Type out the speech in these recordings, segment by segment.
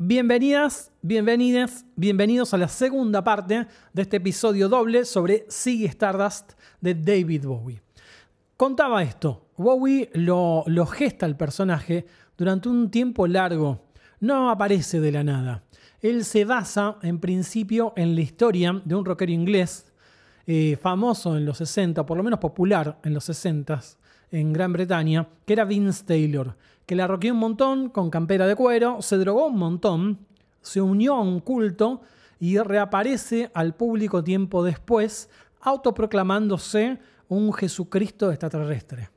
Bienvenidas, bienvenidas, bienvenidos a la segunda parte de este episodio doble sobre Ziggy Stardust de David Bowie. Contaba esto, Bowie lo, gesta el personaje durante un tiempo largo, no aparece de la nada. Él se basa en principio en la historia de un rockero inglés eh, famoso en los 60, por lo menos popular en los 60 en Gran Bretaña, que era Vince Taylor, que la rockeó un montón con campera de cuero, se drogó un montón, se unió a un culto y reaparece al público tiempo después, autoproclamándose un Jesucristo extraterrestre.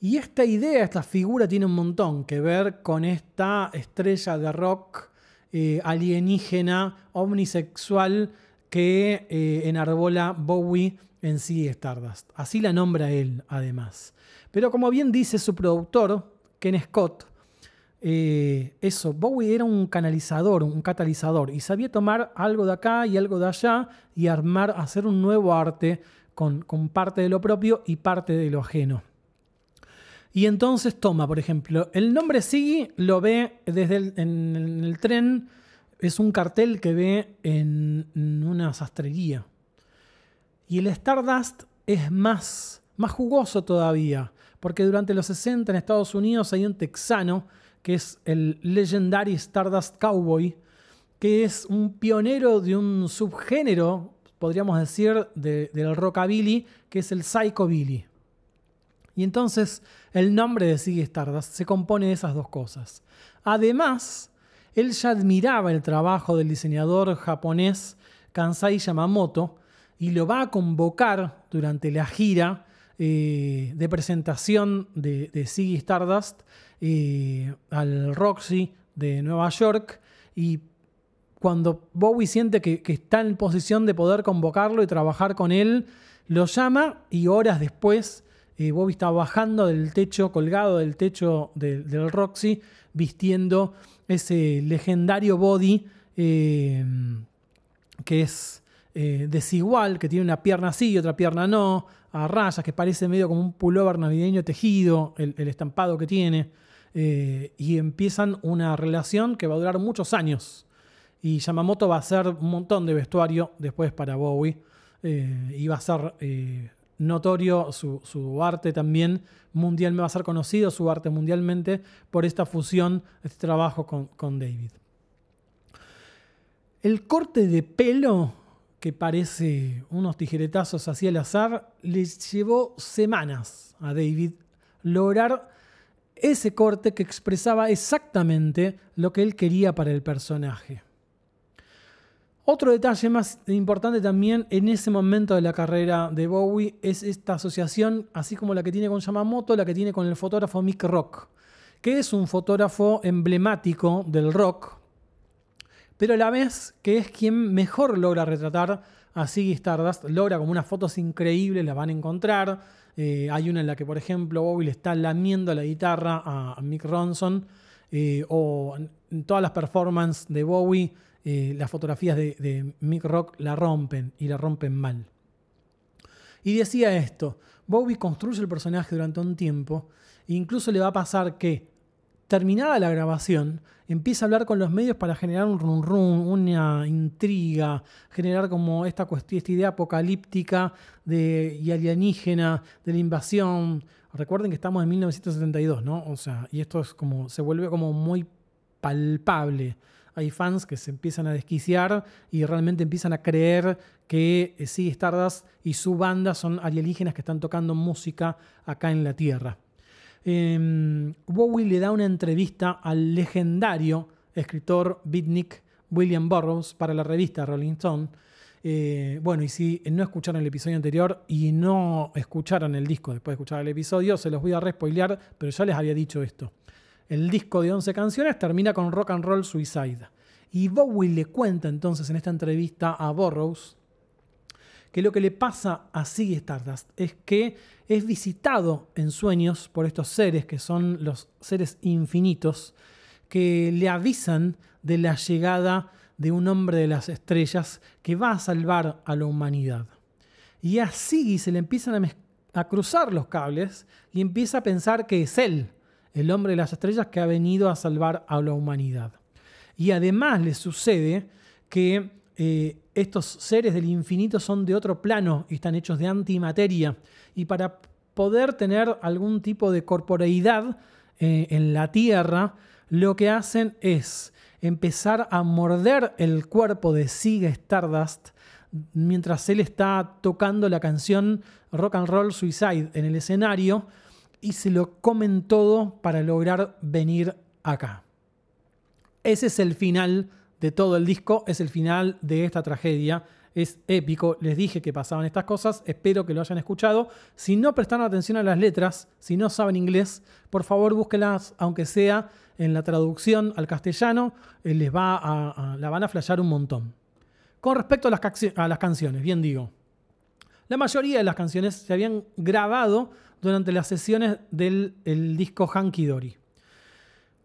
Y esta idea, esta figura tiene un montón que ver con esta estrella de rock eh, alienígena, omnisexual que eh, enarbola Bowie en sí Stardust. Así la nombra él, además. Pero como bien dice su productor, Ken Scott, eh, eso, Bowie era un canalizador, un catalizador, y sabía tomar algo de acá y algo de allá y armar, hacer un nuevo arte con, parte de lo propio y parte de lo ajeno. Y entonces toma, por ejemplo, el nombre Siggy lo ve desde el, en, el tren, es un cartel que ve en, una sastrería. Y el Stardust es más, más jugoso todavía, porque durante los 60 en Estados Unidos hay un texano que es el Legendary Stardust Cowboy, que es un pionero de un subgénero, podríamos decir, del rockabilly, que es el psychobilly. Y entonces el nombre de Ziggy Stardust se compone de esas dos cosas. Además, él ya admiraba el trabajo del diseñador japonés Kansai Yamamoto y lo va a convocar durante la gira eh, de presentación de, de Ziggy Stardust eh, al Roxy de Nueva York. Y cuando Bowie siente que, está en posición de poder convocarlo y trabajar con él, lo llama y horas después eh, Bobby está bajando del techo, colgado del techo del Roxy, vistiendo ese legendario body eh, que es desigual, que tiene una pierna sí y otra pierna no, a rayas, que parece medio como un pullover navideño tejido, el, estampado que tiene, y empiezan una relación que va a durar muchos años. Y Yamamoto va a hacer un montón de vestuario después para Bowie. y va a ser notorio su, arte también mundial, va a ser conocido su arte mundialmente por esta fusión, este trabajo con, David. El corte de pelo, que parece unos tijeretazos así al azar, le llevó semanas a David lograr ese corte que expresaba exactamente lo que él quería para el personaje. Otro detalle más importante también en ese momento de la carrera de Bowie es esta asociación, así como la que tiene con Yamamoto, la que tiene con el fotógrafo Mick Rock, que es un fotógrafo emblemático del rock, pero a la vez que es quien mejor logra retratar a Ziggy Stardust, logra como unas fotos increíbles, las van a encontrar. Eh, hay una en la que, por ejemplo, Bowie le está lamiendo la guitarra a, Mick Ronson, eh, o en todas las performances de Bowie eh, las fotografías de, Mick Rock la rompen y la rompen mal. Y decía esto, Bowie construye el personaje durante un tiempo e incluso le va a pasar que, terminada la grabación, empieza a hablar con los medios para generar un run run, una intriga, generar como esta cuestión, esta idea apocalíptica de, y alienígena de la invasión. Recuerden que estamos en 1972, ¿no? O sea, y esto es como, se vuelve como muy palpable hay fans que se empiezan a desquiciar y realmente empiezan a creer que eh, sí, Stardust y su banda son alienígenas que están tocando música acá en la Tierra. Em, Bowie le da una entrevista al legendario escritor beatnik William Burroughs para la revista Rolling Stone. Eh, bueno, y si no escucharon el episodio anterior y no escucharon el disco después de escuchar el episodio, se los voy a respoilear, pero ya les había dicho esto. El disco de 11 canciones termina con Rock and Roll Suicide. Y Bowie le cuenta entonces en esta entrevista a Burroughs que lo que le pasa a Ziggy Stardust es que es visitado en sueños por estos seres que son los seres infinitos que le avisan de la llegada de un hombre de las estrellas que va a salvar a la humanidad. Y a Ziggy se le empiezan a, a cruzar los cables y empieza a pensar que es él el hombre de las estrellas que ha venido a salvar a la humanidad. Y además le sucede que eh, estos seres del infinito son de otro plano y están hechos de antimateria. Y para poder tener algún tipo de corporeidad eh, en la Tierra, lo que hacen es empezar a morder el cuerpo de Sigue Stardust mientras él está tocando la canción Rock and Roll Suicide en el escenario y se lo comen todo para lograr venir acá. Ese es el final de todo el disco, es el final de esta tragedia. Es épico, les dije que pasaban estas cosas, espero que lo hayan escuchado. Si no prestaron atención a las letras, si no saben inglés, por favor búsquenlas, aunque sea en la traducción al castellano, eh, les va a, la van a flashear un montón. Con respecto a las, canciones, bien digo, la mayoría de las canciones se habían grabado durante las sesiones del disco Hanky Dory.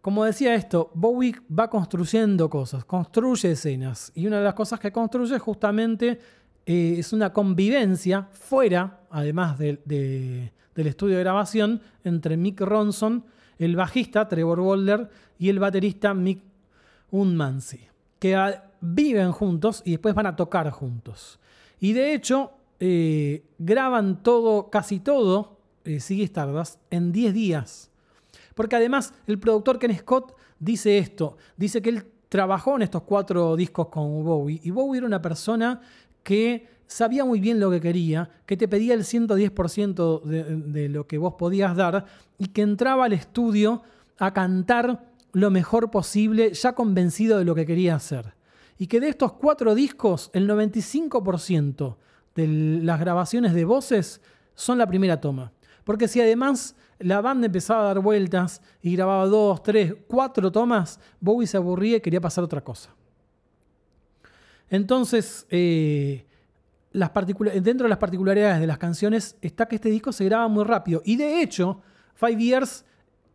Como decía esto, Bowie va construyendo cosas, construye escenas. Y una de las cosas que construye justamente eh, es una convivencia fuera, además del estudio de grabación, entre Mick Ronson, el bajista Trevor Boulder y el baterista Mick Unmansi, que viven juntos y después van a tocar juntos. Y de hecho, eh, graban todo, casi todo, eh, Sigue Stardust, en 10 días. Porque además el productor Ken Scott dice esto, dice que él trabajó en estos cuatro discos con Bowie y Bowie era una persona que sabía muy bien lo que quería, que te pedía el 110% de, de lo que vos podías dar y que entraba al estudio a cantar lo mejor posible, ya convencido de lo que quería hacer. Y que de estos cuatro discos, el 95% de las grabaciones de voces son la primera toma. Porque si además la banda empezaba a dar vueltas y grababa dos, tres, cuatro tomas, Bowie se aburría y quería pasar otra cosa. Entonces, eh, dentro de las particularidades de las canciones está que este disco se graba muy rápido. Y de hecho, Five Years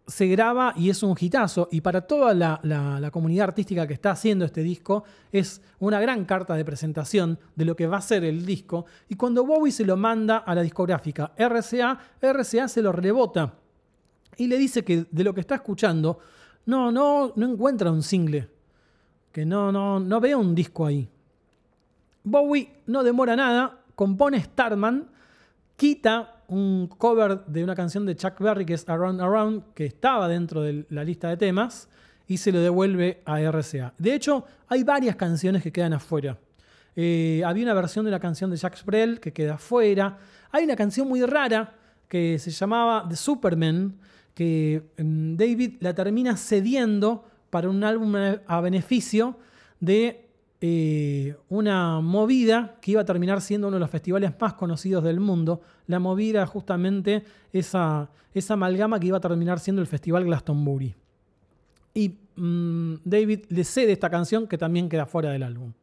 se graba y es un hitazo. Y para toda la, comunidad artística que está haciendo este disco, es una gran carta de presentación de lo que va a ser el disco. Y cuando Bowie se lo manda a la discográfica RCA, RCA se lo rebota. Y le dice que de lo que está escuchando, no, no, no encuentra un single. Que no, no, no ve un disco ahí. Bowie no demora nada, compone Starman, quita un cover de una canción de Chuck Berry que es Around Around, que estaba dentro de la lista de temas, y se lo devuelve a RCA. De hecho, hay varias canciones que quedan afuera. Eh, había una versión de la canción de Jack Brel que queda afuera. Hay una canción muy rara que se llamaba The Superman, que mm, David la termina cediendo para un álbum a beneficio de eh, una movida que iba a terminar siendo uno de los festivales más conocidos del mundo. La movida justamente esa, esa amalgama que iba a terminar siendo el Festival Glastonbury. Y mm, David le cede esta canción que también queda fuera del álbum.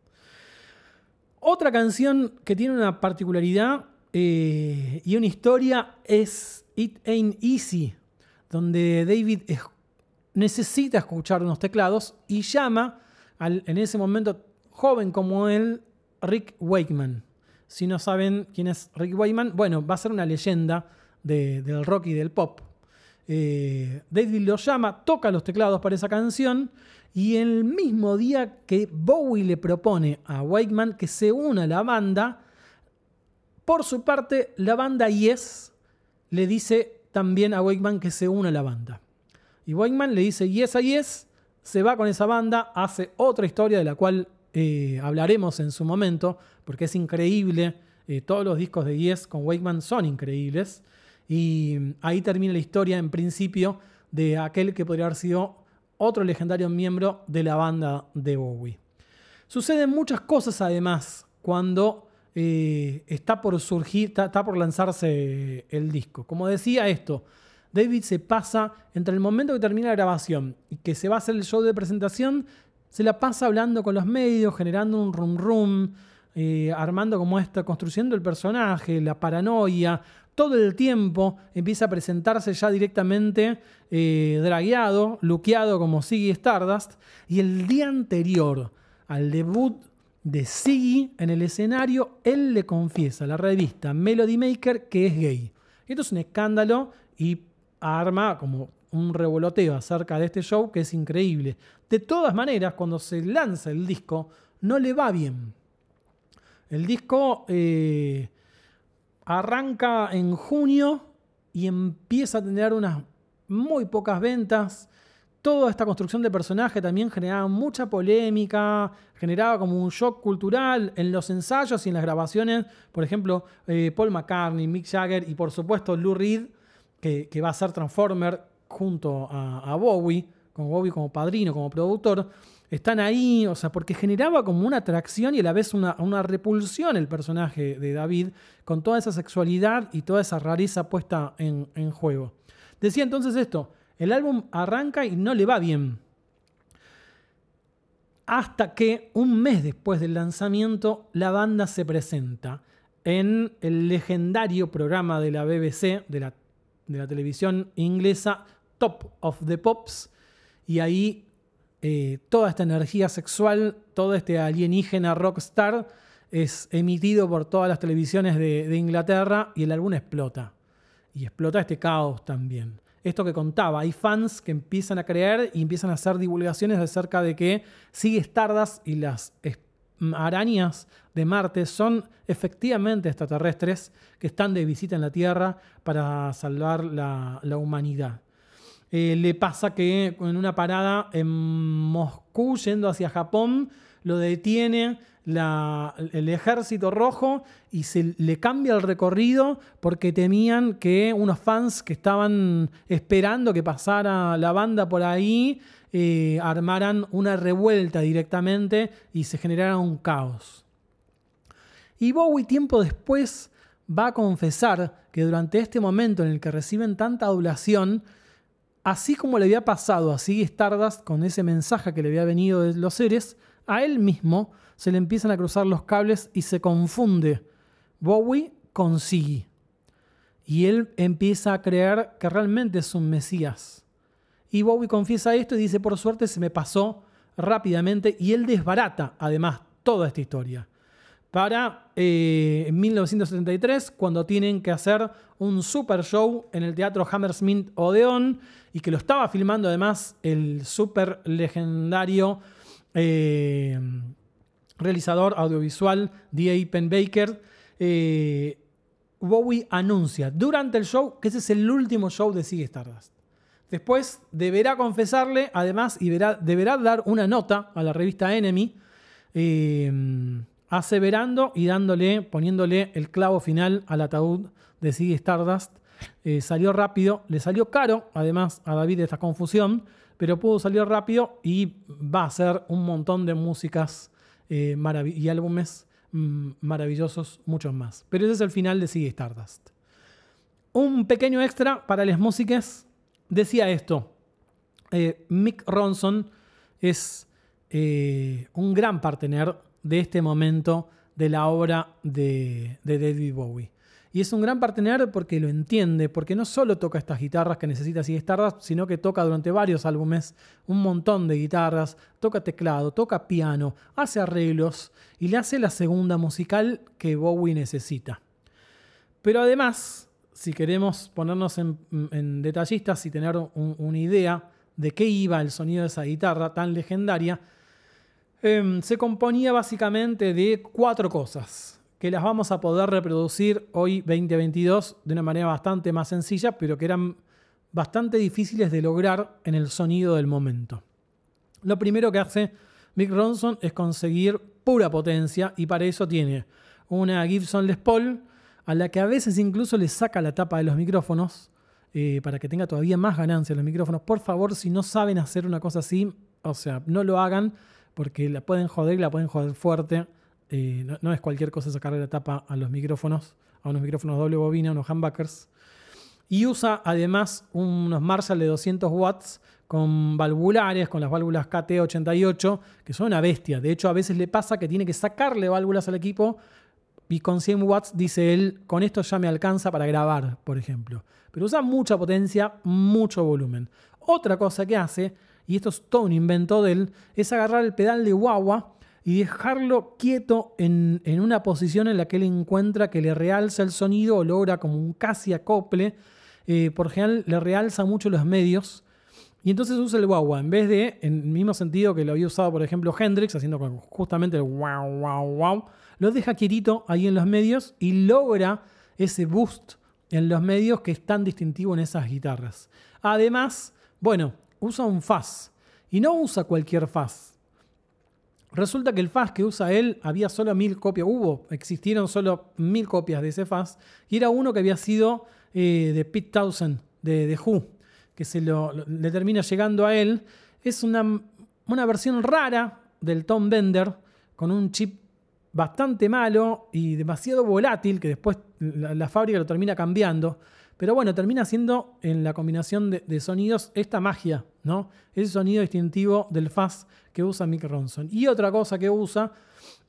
Otra canción que tiene una particularidad eh, y una historia es It Ain't Easy, donde David necesita escuchar unos teclados y llama en ese momento joven como él, Rick Wakeman. Si no saben quién es Rick Wakeman, bueno, va a ser una leyenda del rock y del pop. Eh, David lo llama, toca los teclados para esa canción y el mismo día que Bowie le propone a Wakeman que se una a la banda, por su parte, la banda Yes le dice también a Wakeman que se una a la banda. Y Wakeman le dice Yes a Yes, se va con esa banda, hace otra historia de la cual eh, hablaremos en su momento, porque es increíble. Eh, todos los discos de Yes con Wakeman son increíbles. Y ahí termina la historia, en principio, de aquel que podría haber sido otro legendario miembro de la banda de Bowie. Suceden muchas cosas además cuando eh, está por surgir, está, por lanzarse el disco. Como decía esto, David se pasa entre el momento que termina la grabación y que se va a hacer el show de presentación, se la pasa hablando con los medios, generando un rum rum, eh, armando como esta, construyendo el personaje, la paranoia. Todo el tiempo empieza a presentarse ya directamente eh, dragueado, luqueado como Siggy Stardust. Y el día anterior al debut de Siggy en el escenario, él le confiesa a la revista Melody Maker que es gay. Esto es un escándalo y arma como un revoloteo acerca de este show que es increíble. De todas maneras, cuando se lanza el disco, no le va bien. El disco eh, arranca en junio y empieza a tener unas muy pocas ventas. Toda esta construcción de personaje también generaba mucha polémica, generaba como un shock cultural en los ensayos y en las grabaciones. Por ejemplo, eh, Paul McCartney, Mick Jagger y por supuesto Lou Reed, que, va a ser Transformer junto a, Bowie, como Bowie como padrino, como productor, están ahí, o sea, porque generaba como una atracción y a la vez una, repulsión el personaje de David, con toda esa sexualidad y toda esa rareza puesta en, juego. Decía entonces esto, el álbum arranca y no le va bien. Hasta que un mes después del lanzamiento, la banda se presenta en el legendario programa de la BBC, de la televisión inglesa, Top of the Pops. Y ahí eh, toda esta energía sexual, todo este alienígena rockstar es emitido por todas las televisiones de, Inglaterra y el álbum explota. Y explota este caos también esto que contaba, hay fans que empiezan a creer y empiezan a hacer divulgaciones acerca de que sigue Stardust y las arañas de Marte son efectivamente extraterrestres que están de visita en la Tierra para salvar la, humanidad. Eh, le pasa que en una parada en Moscú, yendo hacia Japón, lo detiene el ejército rojo y se le cambia el recorrido porque temían que unos fans que estaban esperando que pasara la banda por ahí eh, armaran una revuelta directamente y se generara un caos. Y Bowie tiempo después va a confesar que durante este momento en el que reciben tanta adulación, así como le había pasado a Siggy Stardust con ese mensaje que le había venido de los seres, a él mismo se le empiezan a cruzar los cables y se confunde Bowie con. Y él empieza a creer que realmente es un Mesías. Y Bowie confiesa esto y dice, por suerte se me pasó rápidamente y él desbarata además toda esta historia. Para eh, en 1973, cuando tienen que hacer un super show en el Teatro Hammersmith Odeon y que lo estaba filmando además el super legendario eh, realizador audiovisual D.A. Penbaker, eh, Bowie anuncia durante el show que ese es el último show de Sigue Stardust. Después deberá confesarle, además, y deberá dar una nota a la revista Enemy, eh, aseverando y dándole, poniéndole el clavo final al ataúd de Sigue Stardust. Eh, salió rápido, le salió caro, además, a David esta confusión, pero pudo salir rápido y va a hacer un montón de músicas eh, y álbumes mm, maravillosos, muchos más. Pero ese es el final de Sigue Stardust. Un pequeño extra para las músicas decía esto. Eh, Mick Ronson es un gran partener de este momento de la obra de, de David Bowie. Y es un gran partener porque lo entiende, porque no solo toca estas guitarras que necesita y Stardust, sino que toca durante varios álbumes un montón de guitarras, toca teclado, toca piano, hace arreglos y le hace la segunda musical que Bowie necesita. Pero además, si queremos ponernos en, detallistas y tener una idea de qué iba el sonido de esa guitarra tan legendaria, em, se componía básicamente de cuatro cosas que las vamos a poder reproducir hoy 2022 de una manera bastante más sencilla, pero que eran bastante difíciles de lograr en el sonido del momento. Lo primero que hace Mick Ronson es conseguir pura potencia y para eso tiene una Gibson Les Paul a la que a veces incluso le saca la tapa de los micrófonos eh, para que tenga todavía más ganancia los micrófonos. Por favor, si no saben hacer una cosa así, o sea, no lo hagan porque la pueden joder y la pueden joder fuerte. Eh, no, es cualquier cosa sacarle la tapa a los micrófonos, a unos micrófonos doble bobina, unos humbuckers. Y usa además unos Marshall de 200 watts con valvulares, con las válvulas KT88, que son una bestia. De hecho, a veces le pasa que tiene que sacarle válvulas al equipo y con 100 watts dice él, con esto ya me alcanza para grabar, por ejemplo. Pero usa mucha potencia, mucho volumen. Otra cosa que hace, y esto es todo un invento de él, es agarrar el pedal de guagua y dejarlo quieto en, una posición en la que él encuentra que le realza el sonido o logra como un casi acople eh, por general le realza mucho los medios. Y entonces usa el guagua, en vez de, en el mismo sentido que lo había usado, por ejemplo, Hendrix, haciendo justamente el wow, wow, wow, lo deja quietito ahí en los medios y logra ese boost en los medios que es tan distintivo en esas guitarras. Además, bueno, usa un fuzz y no usa cualquier fuzz. Resulta que el fuzz que usa él había solo mil copias, hubo, existieron solo mil copias de ese fuzz y era uno que había sido eh, de Pete Townsend, de, de Who, que se lo, le termina llegando a él. Es una, una versión rara del Tom Bender con un chip bastante malo y demasiado volátil, que después la, fábrica lo termina cambiando. Pero bueno, termina siendo en la combinación de, sonidos esta magia, ¿no? Ese sonido distintivo del fuzz que usa Mick Ronson. Y otra cosa que usa,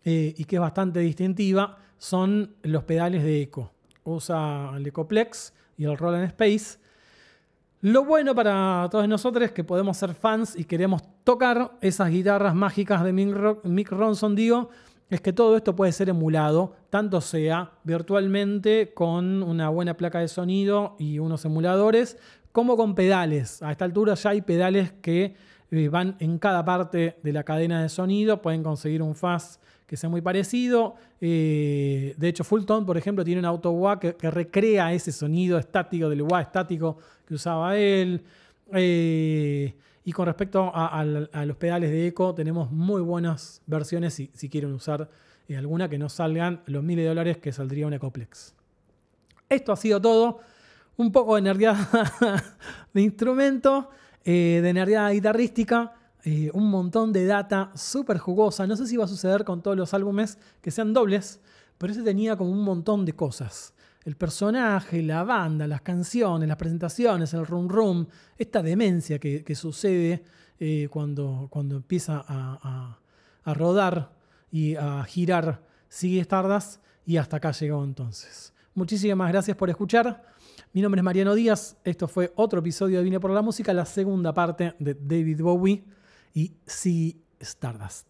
eh, y que es bastante distintiva, son los pedales de eco. Usa el Ecoplex y el Roland Space. Lo bueno para todos nosotros es que podemos ser fans y queremos tocar esas guitarras mágicas de Mick Ronson, digo, es que todo esto puede ser emulado, tanto sea virtualmente con una buena placa de sonido y unos emuladores, como con pedales. A esta altura ya hay pedales que eh, van en cada parte de la cadena de sonido, pueden conseguir un fuzz que sea muy parecido. Eh, de hecho, Fulltone, por ejemplo, tiene un auto wah que, recrea ese sonido estático del wah estático que usaba él. Eh, y con respecto a, los pedales de eco, tenemos muy buenas versiones si, quieren usar eh, alguna que no salgan los miles de dólares que saldría un Ecoplex. Esto ha sido todo. Un poco de nerdeada de instrumento, eh, de nerdeada guitarrística, eh, un montón de data súper jugosa. No sé si va a suceder con todos los álbumes que sean dobles, pero ese tenía como un montón de cosas el personaje, la banda, las canciones, las presentaciones, el rum rum, esta demencia que, sucede eh, cuando, cuando empieza a, rodar y a girar Sigue Stardust y hasta acá llegó entonces. Muchísimas gracias por escuchar. Mi nombre es Mariano Díaz. Esto fue otro episodio de Vine por la Música, la segunda parte de David Bowie y Sigue Stardust.